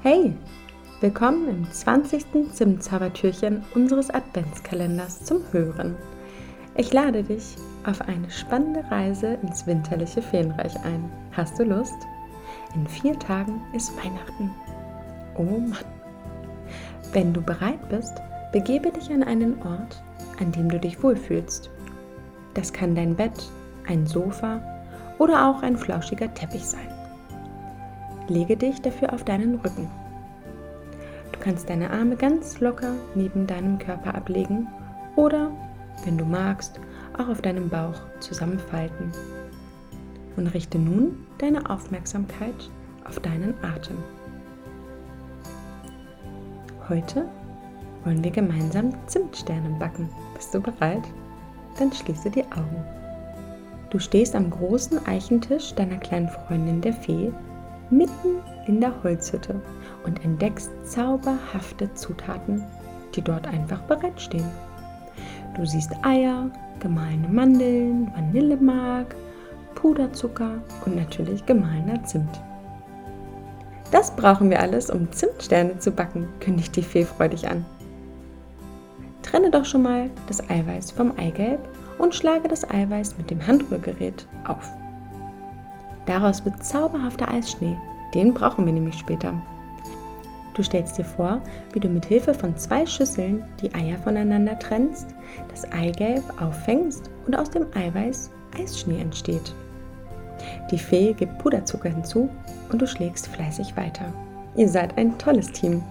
Hey, willkommen im 20. Zimtzaubertürchen unseres Adventskalenders zum Hören. Ich lade dich auf eine spannende Reise ins winterliche Feenreich ein. Hast du Lust? In vier Tagen ist Weihnachten. Oh Mann. Wenn du bereit bist, begebe dich an einen Ort, an dem du dich wohlfühlst. Das kann dein Bett, ein Sofa oder auch ein flauschiger Teppich sein. Lege dich dafür auf deinen Rücken. Du kannst deine Arme ganz locker neben deinem Körper ablegen oder, wenn du magst, auch auf deinem Bauch zusammenfalten. Und richte nun deine Aufmerksamkeit auf deinen Atem. Heute wollen wir gemeinsam Zimtsterne backen. Bist du bereit? Dann schließe die Augen. Du stehst am großen Eichentisch deiner kleinen Freundin der Fee mitten in der Holzhütte und entdeckst zauberhafte Zutaten, die dort einfach bereitstehen. Du siehst Eier, gemahlene Mandeln, Vanillemark, Puderzucker und natürlich gemahlener Zimt. Das brauchen wir alles, um Zimtsterne zu backen, kündigt die Fee freudig an. Trenne doch schon mal das Eiweiß vom Eigelb und schlage das Eiweiß mit dem Handrührgerät auf. Daraus wird zauberhafter Eisschnee. Den brauchen wir nämlich später. Du stellst dir vor, wie du mit Hilfe von zwei Schüsseln die Eier voneinander trennst, das Eigelb auffängst und aus dem Eiweiß Eisschnee entsteht. Die Fee gibt Puderzucker hinzu und du schlägst fleißig weiter. Ihr seid ein tolles Team.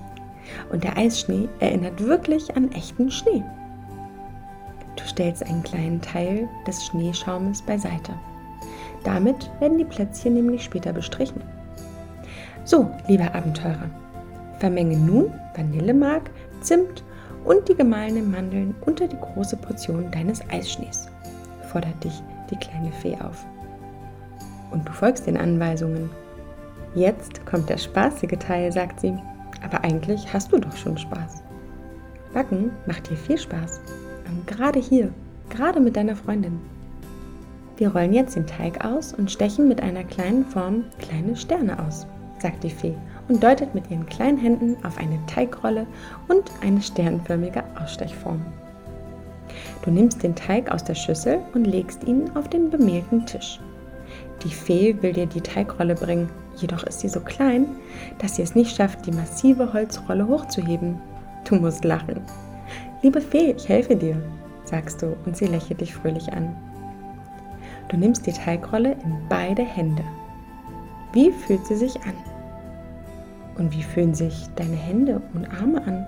Und der Eisschnee erinnert wirklich an echten Schnee. Du stellst einen kleinen Teil des Schneeschaumes beiseite. Damit werden die Plätzchen nämlich später bestrichen. So, lieber Abenteurer, vermenge nun Vanillemark, Zimt und die gemahlenen Mandeln unter die große Portion deines Eisschnees, fordert dich die kleine Fee auf. Und du folgst den Anweisungen. Jetzt kommt der spaßige Teil, sagt sie. Aber eigentlich hast du doch schon Spaß. Backen macht dir viel Spaß. Und gerade hier, gerade mit deiner Freundin. Wir rollen jetzt den Teig aus und stechen mit einer kleinen Form kleine Sterne aus, sagt die Fee und deutet mit ihren kleinen Händen auf eine Teigrolle und eine sternförmige Ausstechform. Du nimmst den Teig aus der Schüssel und legst ihn auf den bemehlten Tisch. Die Fee will dir die Teigrolle bringen, jedoch ist sie so klein, dass sie es nicht schafft, die massive Holzrolle hochzuheben. Du musst lachen. Liebe Fee, ich helfe dir, sagst du und sie lächelt dich fröhlich an. Du nimmst die Teigrolle in beide Hände. Wie fühlt sie sich an? Und wie fühlen sich deine Hände und Arme an?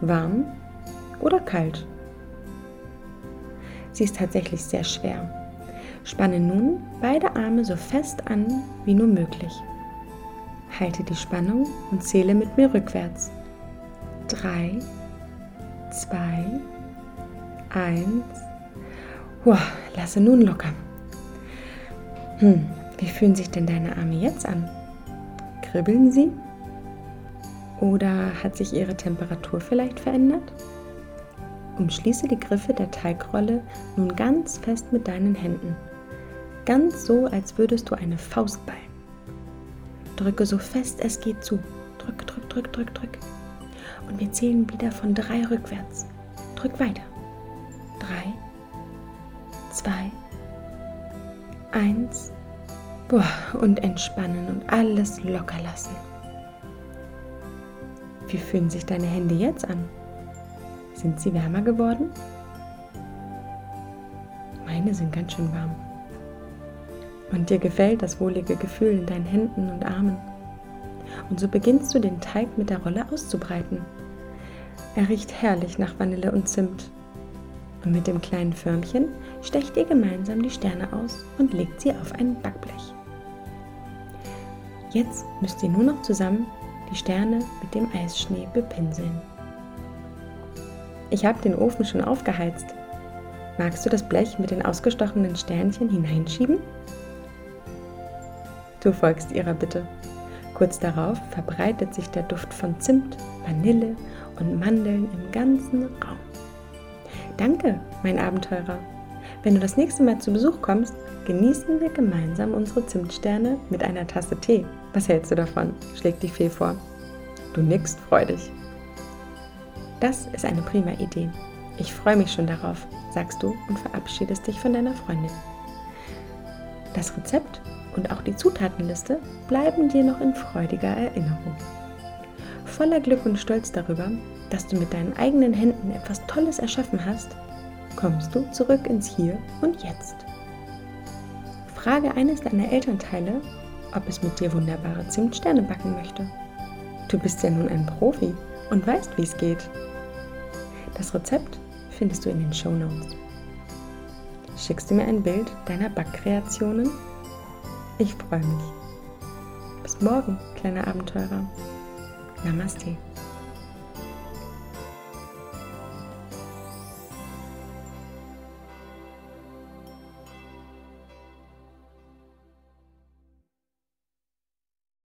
Warm oder kalt? Sie ist tatsächlich sehr schwer. Spanne nun beide Arme so fest an wie nur möglich. Halte die Spannung und zähle mit mir rückwärts. Drei, zwei, eins. Wow, lasse nun locker. Hm, wie fühlen sich denn deine Arme jetzt an? Kribbeln sie? Oder hat sich ihre Temperatur vielleicht verändert? Umschließe die Griffe der Teigrolle nun ganz fest mit deinen Händen. Ganz so, als würdest du eine Faust ballen. Drücke so fest es geht zu. Drück, drück, drück, drück, drück. Und wir zählen wieder von drei rückwärts. Drück weiter. Drei, zwei, eins. Boah, und entspannen und alles locker lassen. Wie fühlen sich deine Hände jetzt an? Sind sie wärmer geworden? Meine sind ganz schön warm. Und dir gefällt das wohlige Gefühl in deinen Händen und Armen. Und so beginnst du den Teig mit der Rolle auszubreiten. Er riecht herrlich nach Vanille und Zimt und mit dem kleinen Förmchen stecht ihr gemeinsam die Sterne aus und legt sie auf ein Backblech. Jetzt müsst ihr nur noch zusammen die Sterne mit dem Eisschnee bepinseln. Ich habe den Ofen schon aufgeheizt. Magst du das Blech mit den ausgestochenen Sternchen hineinschieben? Du folgst ihrer Bitte. Kurz darauf verbreitet sich der Duft von Zimt, Vanille und Mandeln im ganzen Raum. Danke, mein Abenteurer. Wenn du das nächste Mal zu Besuch kommst, genießen wir gemeinsam unsere Zimtsterne mit einer Tasse Tee. Was hältst du davon? schlägt die Fee vor. Du nickst freudig. Das ist eine prima Idee. Ich freue mich schon darauf, sagst du und verabschiedest dich von deiner Freundin. Das Rezept und auch die Zutatenliste bleiben dir noch in freudiger Erinnerung. Voller Glück und Stolz darüber, dass du mit deinen eigenen Händen etwas Tolles erschaffen hast, kommst du zurück ins Hier und Jetzt. Frage eines deiner Elternteile, ob es mit dir wunderbare Zimtsterne backen möchte. Du bist ja nun ein Profi und weißt, wie es geht. Das Rezept findest du in den Show Notes. Schickst du mir ein Bild deiner Backkreationen? Ich freue mich. Bis morgen, kleiner Abenteurer. Namaste.